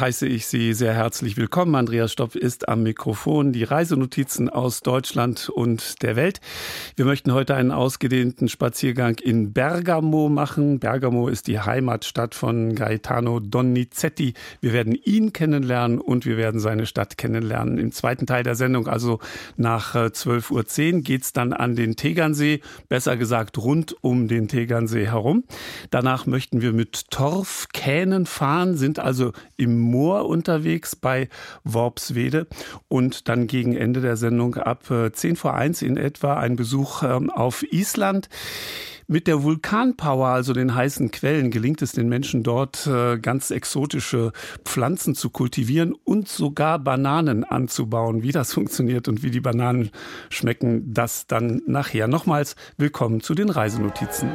heiße ich Sie sehr herzlich willkommen. Andreas Stopp ist am Mikrofon. Die Reisenotizen aus Deutschland und der Welt. Wir möchten heute einen ausgedehnten Spaziergang in Bergamo machen. Bergamo ist die Heimatstadt von Gaetano Donizetti. Wir werden ihn kennenlernen und wir werden seine Stadt kennenlernen. Im zweiten Teil der Sendung, also nach 12.10 Uhr, geht es dann an den Tegernsee, besser gesagt rund um den Tegernsee herum. Danach möchten wir mit Torfkähnen fahren, sind also im im Moor unterwegs bei Worpswede und dann gegen Ende der Sendung ab 10 äh, vor 1 in etwa ein Besuch ähm, auf Island. Mit der Vulkanpower, also den heißen Quellen, gelingt es den Menschen dort, äh, ganz exotische Pflanzen zu kultivieren und sogar Bananen anzubauen. Wie das funktioniert und wie die Bananen schmecken, das dann nachher. Nochmals willkommen zu den Reisenotizen.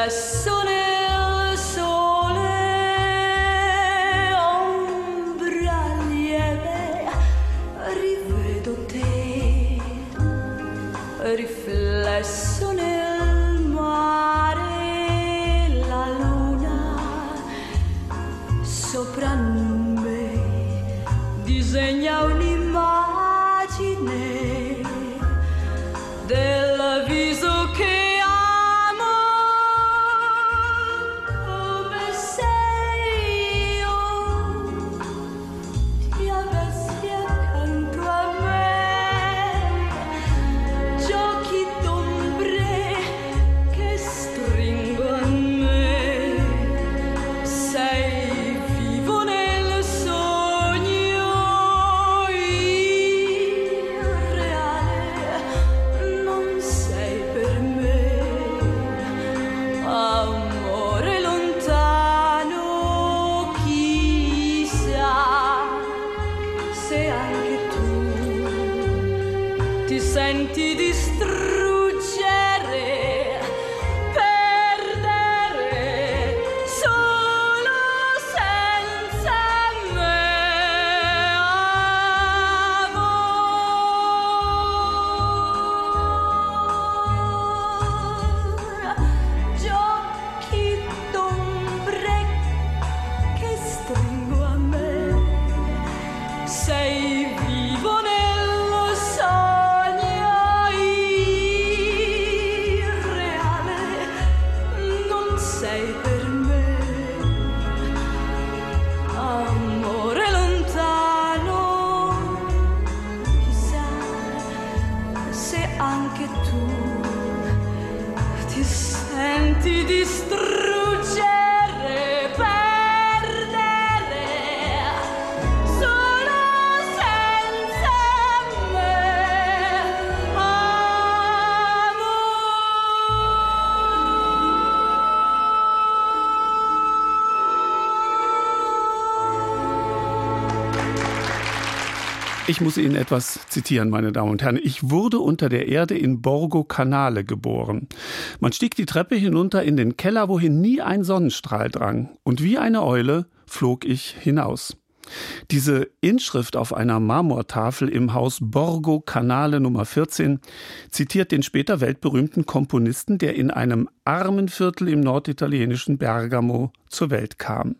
Persone al sole, ombra lieve, rivedo te, riflesso nel mare, la luna sopra me disegna un Ich muss Ihnen etwas zitieren, meine Damen und Herren. Ich wurde unter der Erde in Borgo Canale geboren. Man stieg die Treppe hinunter in den Keller, wohin nie ein Sonnenstrahl drang. Und wie eine Eule flog ich hinaus. Diese Inschrift auf einer Marmortafel im Haus Borgo Canale Nummer 14 zitiert den später weltberühmten Komponisten, der in einem armen Viertel im norditalienischen Bergamo zur Welt kam.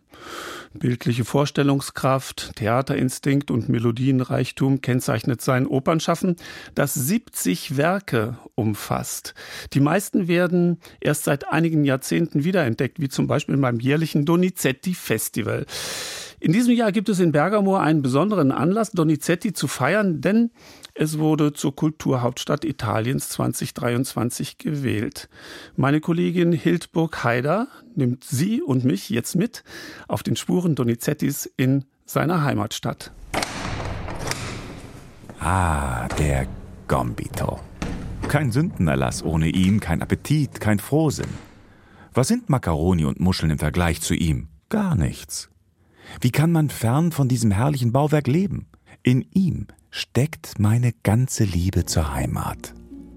Bildliche Vorstellungskraft, Theaterinstinkt und Melodienreichtum kennzeichnet sein Opernschaffen, das 70 Werke umfasst. Die meisten werden erst seit einigen Jahrzehnten wiederentdeckt, wie zum Beispiel beim jährlichen Donizetti Festival. In diesem Jahr gibt es in Bergamo einen besonderen Anlass, Donizetti zu feiern, denn es wurde zur Kulturhauptstadt Italiens 2023 gewählt. Meine Kollegin Hildburg Haider nimmt Sie und mich jetzt mit auf den Spuren Donizettis in seiner Heimatstadt. Ah, der Gombito. Kein Sündenerlass ohne ihn, kein Appetit, kein Frohsinn. Was sind Makaroni und Muscheln im Vergleich zu ihm? Gar nichts. Wie kann man fern von diesem herrlichen Bauwerk leben? In ihm steckt meine ganze Liebe zur Heimat.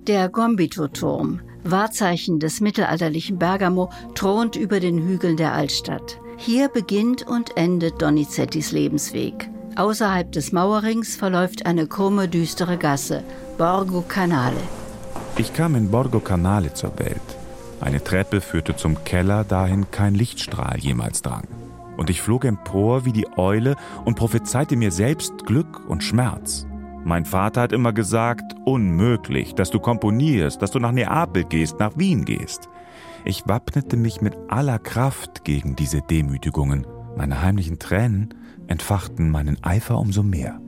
Der Gombito-Turm, Wahrzeichen des mittelalterlichen Bergamo, thront über den Hügeln der Altstadt. Hier beginnt und endet Donizettis Lebensweg. Außerhalb des Mauerrings verläuft eine krumme, düstere Gasse, Borgo Canale. Ich kam in Borgo Canale zur Welt. Eine Treppe führte zum Keller, dahin kein Lichtstrahl jemals drang und ich flog empor wie die Eule und prophezeite mir selbst Glück und Schmerz. Mein Vater hat immer gesagt, unmöglich, dass du komponierst, dass du nach Neapel gehst, nach Wien gehst. Ich wappnete mich mit aller Kraft gegen diese Demütigungen. Meine heimlichen Tränen entfachten meinen Eifer umso mehr.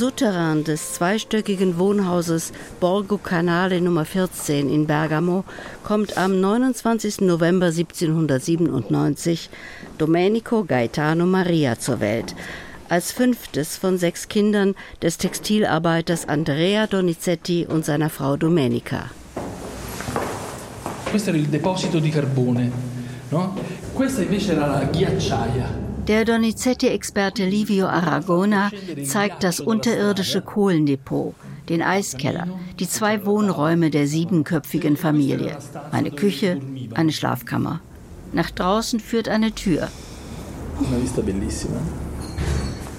Souterrain des zweistöckigen Wohnhauses Borgo Canale Nummer 14 in Bergamo kommt am 29. November 1797 Domenico Gaetano Maria zur Welt. Als fünftes von sechs Kindern des Textilarbeiters Andrea Donizetti und seiner Frau Domenica. Questo era il deposito di carbone, no? Questa invece era la ghiacciaia. Der Donizetti-Experte Livio Aragona zeigt das unterirdische Kohlendepot, den Eiskeller, die zwei Wohnräume der siebenköpfigen Familie, eine Küche, eine Schlafkammer. Nach draußen führt eine Tür.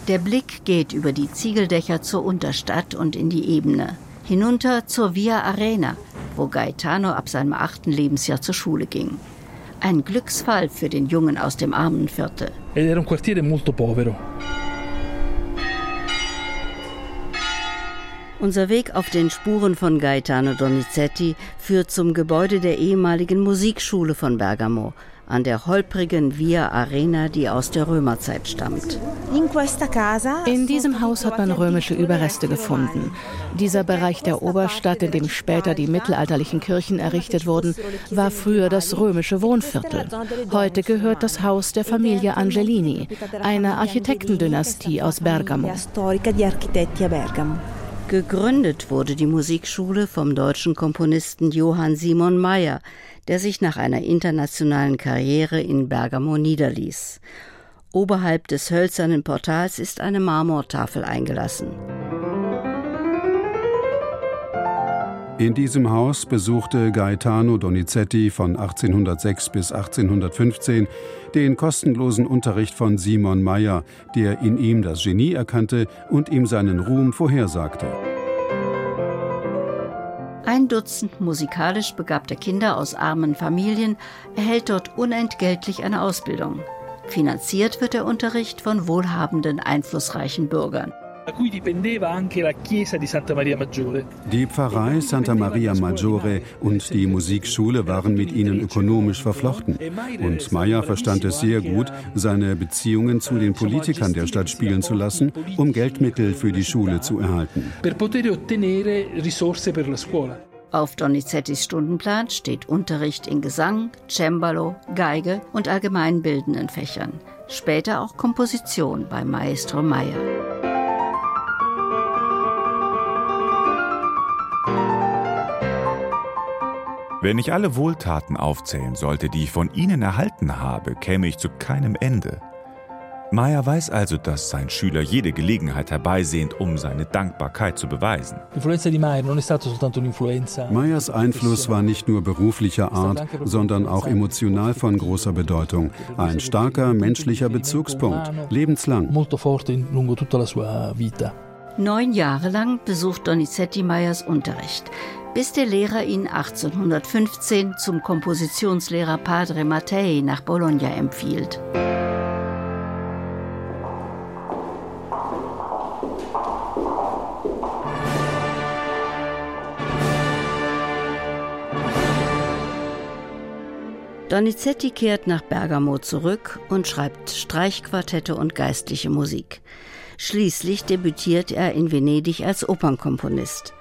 Der Blick geht über die Ziegeldächer zur Unterstadt und in die Ebene, hinunter zur Via Arena, wo Gaetano ab seinem achten Lebensjahr zur Schule ging. Ein Glücksfall für den Jungen aus dem armen Viertel. Era un quartiere molto povero. Unser Weg auf den Spuren von Gaetano Donizetti führt zum Gebäude der ehemaligen Musikschule von Bergamo, an der holprigen Via Arena, die aus der Römerzeit stammt. In diesem Haus hat man römische Überreste gefunden. Dieser Bereich der Oberstadt, in dem später die mittelalterlichen Kirchen errichtet wurden, war früher das römische Wohnviertel. Heute gehört das Haus der Familie Angelini, einer Architektendynastie aus Bergamo. Gegründet wurde die Musikschule vom deutschen Komponisten Johann Simon Mayer, der sich nach einer internationalen Karriere in Bergamo niederließ. Oberhalb des hölzernen Portals ist eine Marmortafel eingelassen. In diesem Haus besuchte Gaetano Donizetti von 1806 bis 1815 den kostenlosen Unterricht von Simon Mayer, der in ihm das Genie erkannte und ihm seinen Ruhm vorhersagte. Ein Dutzend musikalisch begabter Kinder aus armen Familien erhält dort unentgeltlich eine Ausbildung. Finanziert wird der Unterricht von wohlhabenden, einflussreichen Bürgern. Die Pfarrei Santa Maria Maggiore und die Musikschule waren mit ihnen ökonomisch verflochten. Und Meyer verstand es sehr gut, seine Beziehungen zu den Politikern der Stadt spielen zu lassen, um Geldmittel für die Schule zu erhalten. Auf Donizettis Stundenplan steht Unterricht in Gesang, Cembalo, Geige und allgemeinbildenden Fächern. Später auch Komposition bei Maestro Meyer. Wenn ich alle Wohltaten aufzählen sollte, die ich von Ihnen erhalten habe, käme ich zu keinem Ende. Meyer weiß also, dass sein Schüler jede Gelegenheit herbeisehnt, um seine Dankbarkeit zu beweisen. Meyers Einfluss war nicht nur beruflicher Art, sondern auch emotional von großer Bedeutung. Ein starker menschlicher Bezugspunkt, lebenslang. Neun Jahre lang besucht Donizetti Meyers Unterricht bis der Lehrer ihn 1815 zum Kompositionslehrer Padre Mattei nach Bologna empfiehlt. Donizetti kehrt nach Bergamo zurück und schreibt Streichquartette und geistliche Musik. Schließlich debütiert er in Venedig als Opernkomponist.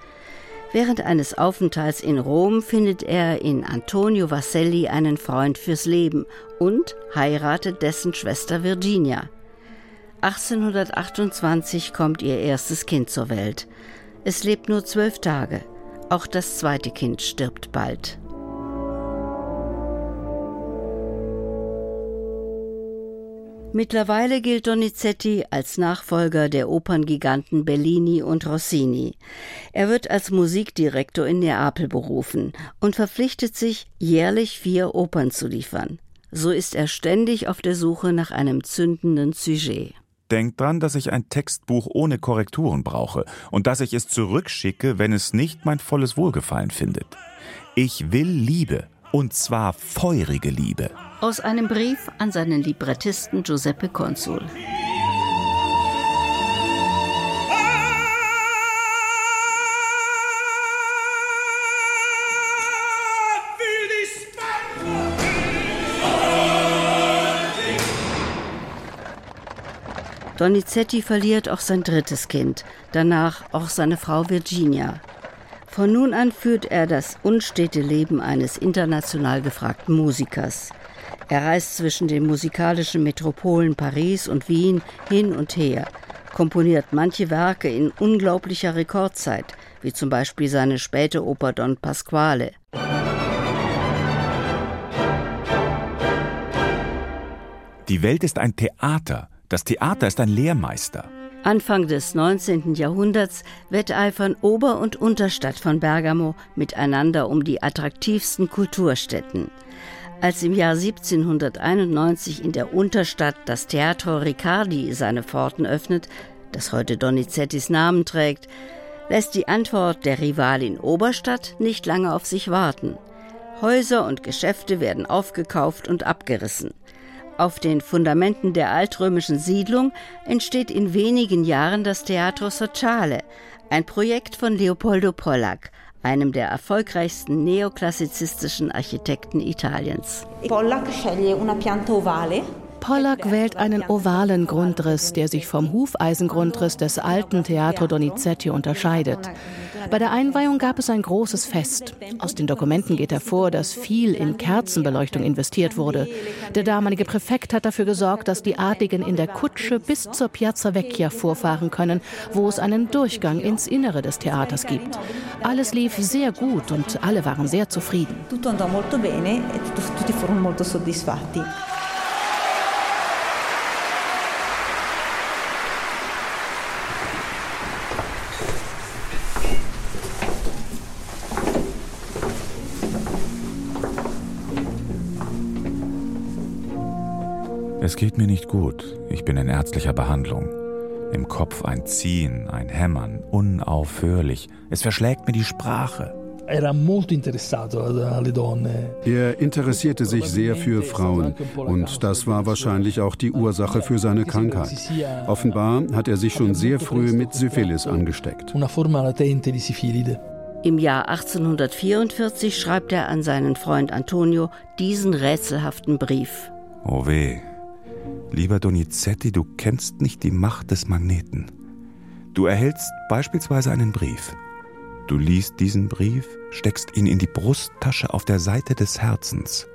Während eines Aufenthalts in Rom findet er in Antonio Vasselli einen Freund fürs Leben und heiratet dessen Schwester Virginia. 1828 kommt ihr erstes Kind zur Welt. Es lebt nur zwölf Tage. Auch das zweite Kind stirbt bald. Mittlerweile gilt Donizetti als Nachfolger der Operngiganten Bellini und Rossini. Er wird als Musikdirektor in Neapel berufen und verpflichtet sich, jährlich vier Opern zu liefern. So ist er ständig auf der Suche nach einem zündenden Sujet. Denkt dran, dass ich ein Textbuch ohne Korrekturen brauche und dass ich es zurückschicke, wenn es nicht mein volles Wohlgefallen findet. Ich will Liebe, und zwar feurige Liebe. Aus einem Brief an seinen Librettisten Giuseppe Consul. Donizetti verliert auch sein drittes Kind, danach auch seine Frau Virginia. Von nun an führt er das unstete Leben eines international gefragten Musikers. Er reist zwischen den musikalischen Metropolen Paris und Wien hin und her, komponiert manche Werke in unglaublicher Rekordzeit, wie zum Beispiel seine späte Oper Don Pasquale. Die Welt ist ein Theater. Das Theater ist ein Lehrmeister. Anfang des 19. Jahrhunderts wetteifern Ober- und Unterstadt von Bergamo miteinander um die attraktivsten Kulturstätten. Als im Jahr 1791 in der Unterstadt das Teatro Riccardi seine Pforten öffnet, das heute Donizettis Namen trägt, lässt die Antwort der Rivalin Oberstadt nicht lange auf sich warten. Häuser und Geschäfte werden aufgekauft und abgerissen. Auf den Fundamenten der altrömischen Siedlung entsteht in wenigen Jahren das Teatro Sociale, ein Projekt von Leopoldo Pollack, einem der erfolgreichsten neoklassizistischen Architekten Italiens. Pollack sceglie una pianta ovale Pollack wählt einen ovalen Grundriss, der sich vom Hufeisengrundriss des alten Teatro Donizetti unterscheidet. Bei der Einweihung gab es ein großes Fest. Aus den Dokumenten geht hervor, dass viel in Kerzenbeleuchtung investiert wurde. Der damalige Präfekt hat dafür gesorgt, dass die Adligen in der Kutsche bis zur Piazza Vecchia vorfahren können, wo es einen Durchgang ins Innere des Theaters gibt. Alles lief sehr gut und alle waren sehr zufrieden. Tutto andò molto bene e tutti furono molto soddisfatti. Es geht mir nicht gut. Ich bin in ärztlicher Behandlung. Im Kopf ein Ziehen, ein Hämmern, unaufhörlich. Es verschlägt mir die Sprache. Er interessierte sich sehr für Frauen und das war wahrscheinlich auch die Ursache für seine Krankheit. Offenbar hat er sich schon sehr früh mit Syphilis angesteckt. Im Jahr 1844 schreibt er an seinen Freund Antonio diesen rätselhaften Brief. Oh weh, lieber Donizetti, du kennst nicht die Macht des Magneten. Du erhältst beispielsweise einen Brief. Du liest diesen Brief, steckst ihn in die Brusttasche auf der Seite des Herzens.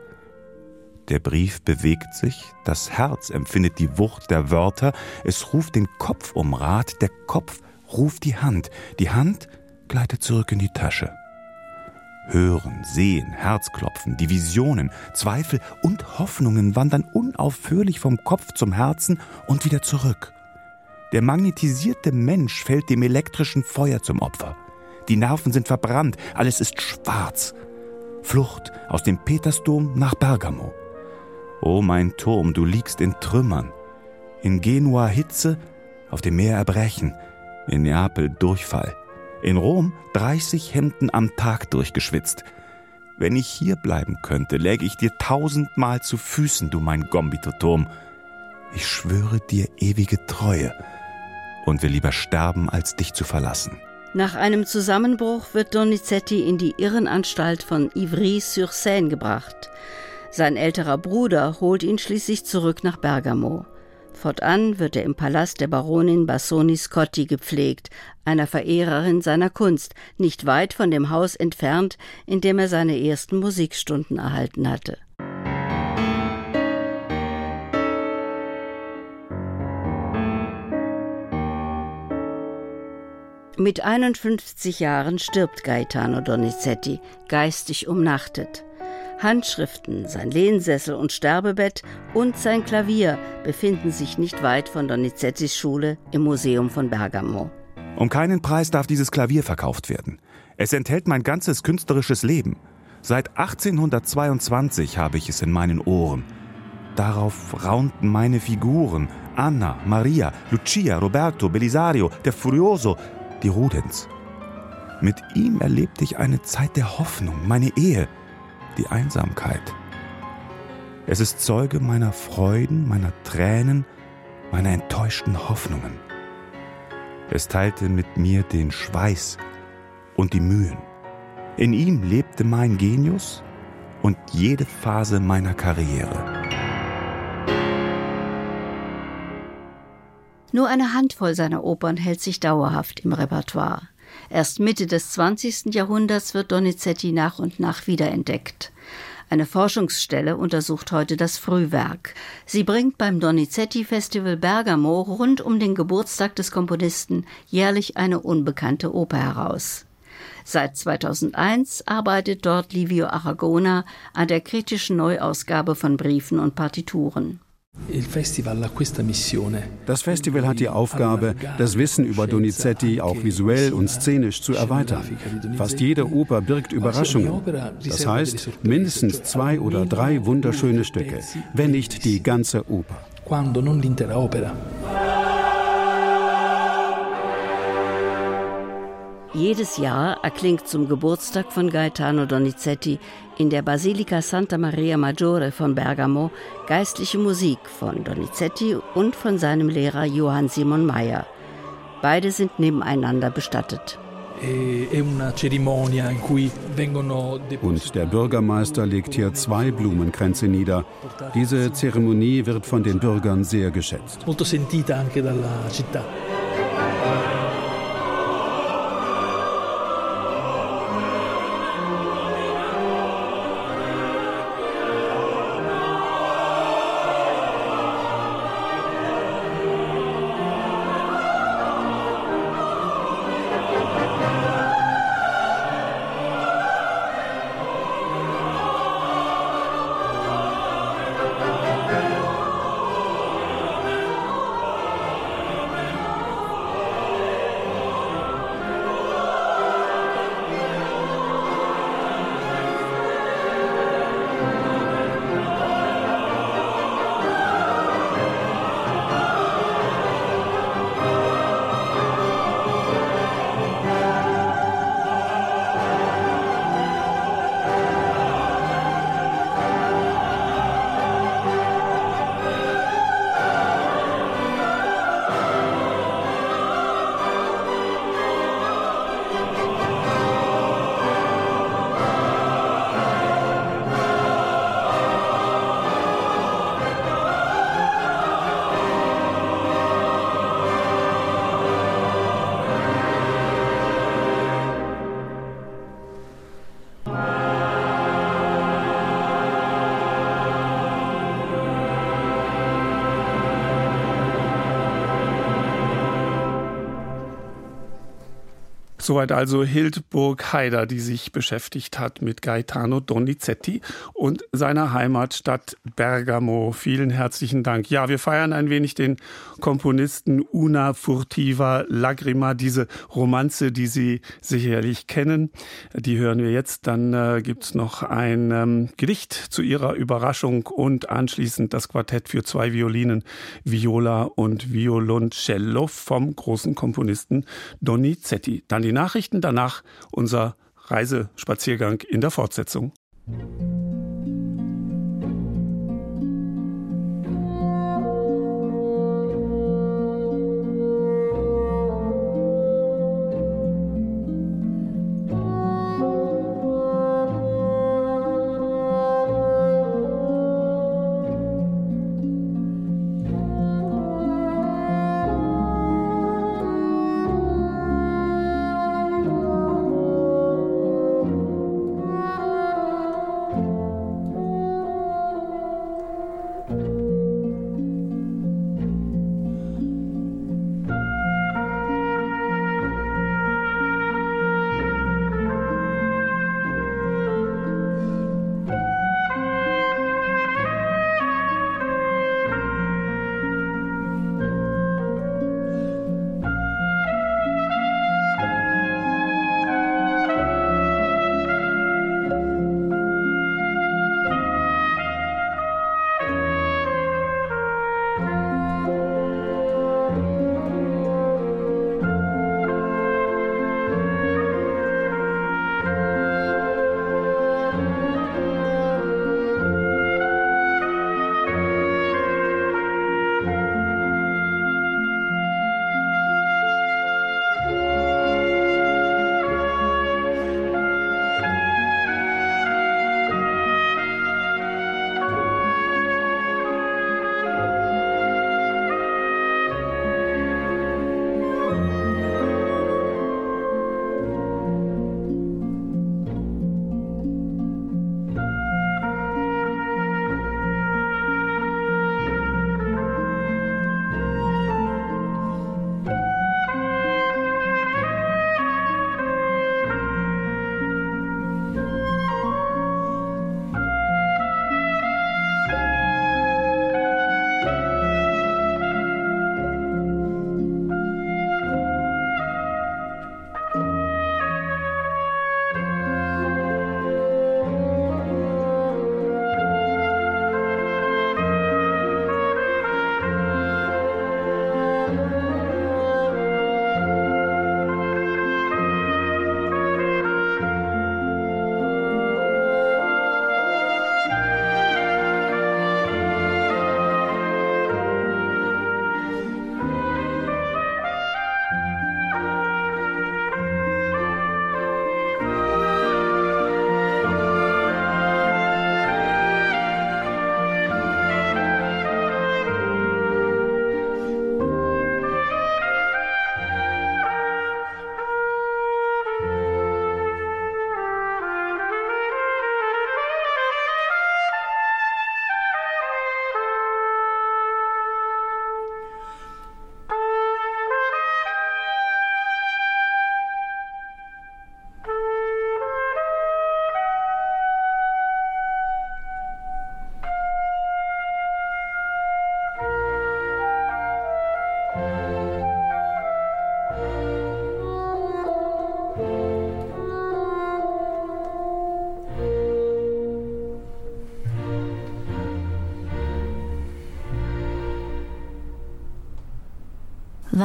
Der Brief bewegt sich, das Herz empfindet die Wucht der Wörter, es ruft den Kopf um Rat, der Kopf ruft die Hand, die Hand gleitet zurück in die Tasche. Hören, Sehen, Herzklopfen, die Visionen, Zweifel und Hoffnungen wandern unaufhörlich vom Kopf zum Herzen und wieder zurück. Der magnetisierte Mensch fällt dem elektrischen Feuer zum Opfer. Die Nerven sind verbrannt, alles ist schwarz. Flucht aus dem Petersdom nach Bergamo. O mein Turm, du liegst in Trümmern. In Genua Hitze, auf dem Meer Erbrechen, in Neapel Durchfall. In Rom 30 Hemden am Tag durchgeschwitzt. Wenn ich hier bleiben könnte, läge ich dir tausendmal zu Füßen, du mein Gombito-Turm. Ich schwöre dir ewige Treue und will lieber sterben, als dich zu verlassen. Nach einem Zusammenbruch wird Donizetti in die Irrenanstalt von Ivry-sur-Seine gebracht. Sein älterer Bruder holt ihn schließlich zurück nach Bergamo. Fortan wird er im Palast der Baronin Bassoni Scotti gepflegt, einer Verehrerin seiner Kunst, nicht weit von dem Haus entfernt, in dem er seine ersten Musikstunden erhalten hatte. Mit 51 Jahren stirbt Gaetano Donizetti, geistig umnachtet. Handschriften, sein Lehnsessel und Sterbebett und sein Klavier befinden sich nicht weit von Donizettis Schule im Museum von Bergamo. Um keinen Preis darf dieses Klavier verkauft werden. Es enthält mein ganzes künstlerisches Leben. Seit 1822 habe ich es in meinen Ohren. Darauf raunten meine Figuren Anna, Maria, Lucia, Roberto, Belisario, der Furioso, die Rudens. Mit ihm erlebte ich eine Zeit der Hoffnung, meine Ehe, die Einsamkeit. Es ist Zeuge meiner Freuden, meiner Tränen, meiner enttäuschten Hoffnungen. Es teilte mit mir den Schweiß und die Mühen. In ihm lebte mein Genius und jede Phase meiner Karriere. Nur eine Handvoll seiner Opern hält sich dauerhaft im Repertoire. Erst Mitte des 20. Jahrhunderts wird Donizetti nach und nach wiederentdeckt. Eine Forschungsstelle untersucht heute das Frühwerk. Sie bringt beim Donizetti Festival Bergamo rund um den Geburtstag des Komponisten jährlich eine unbekannte Oper heraus. Seit 2001 arbeitet dort Livio Aragona an der kritischen Neuausgabe von Briefen und Partituren. Das Festival hat die Aufgabe, das Wissen über Donizetti auch visuell und scenisch zu erweitern. Fast jede Oper birgt Überraschungen. Das heißt, mindestens zwei oder drei wunderschöne Stücke, wenn nicht die ganze Oper. Jedes Jahr erklingt zum Geburtstag von Gaetano Donizetti in der Basilika Santa Maria Maggiore von Bergamo geistliche Musik von Donizetti und von seinem Lehrer Johann Simon Mayer. Beide sind nebeneinander bestattet. Und der Bürgermeister legt hier zwei Blumenkränze nieder. Diese Zeremonie wird von den Bürgern sehr geschätzt. Soweit also Hildburg Haider, die sich beschäftigt hat mit Gaetano Donizetti und seiner Heimatstadt Bergamo. Vielen herzlichen Dank. Ja, wir feiern ein wenig den Komponisten Una Furtiva Lagrima, diese Romanze, die Sie sicherlich kennen. Die hören wir jetzt. Dann äh, gibt's noch ein ähm, Gedicht zu Ihrer Überraschung und anschließend das Quartett für zwei Violinen, Viola und Violoncello vom großen Komponisten Donizetti. Dann die Nachrichten, danach unser Reisespaziergang in der Fortsetzung.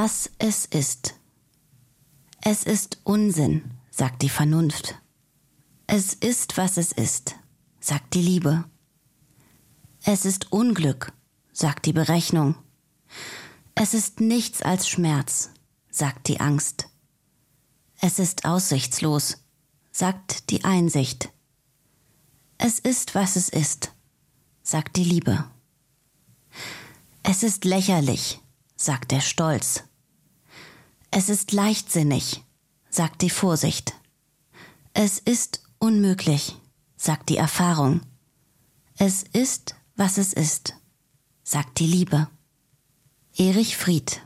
Was es ist. Es ist Unsinn, sagt die Vernunft. Es ist, was es ist, sagt die Liebe. Es ist Unglück, sagt die Berechnung. Es ist nichts als Schmerz, sagt die Angst. Es ist aussichtslos, sagt die Einsicht. Es ist, was es ist, sagt die Liebe. Es ist lächerlich, sagt der Stolz. Es ist leichtsinnig, sagt die Vorsicht. Es ist unmöglich, sagt die Erfahrung. Es ist, was es ist, sagt die Liebe. Erich Fried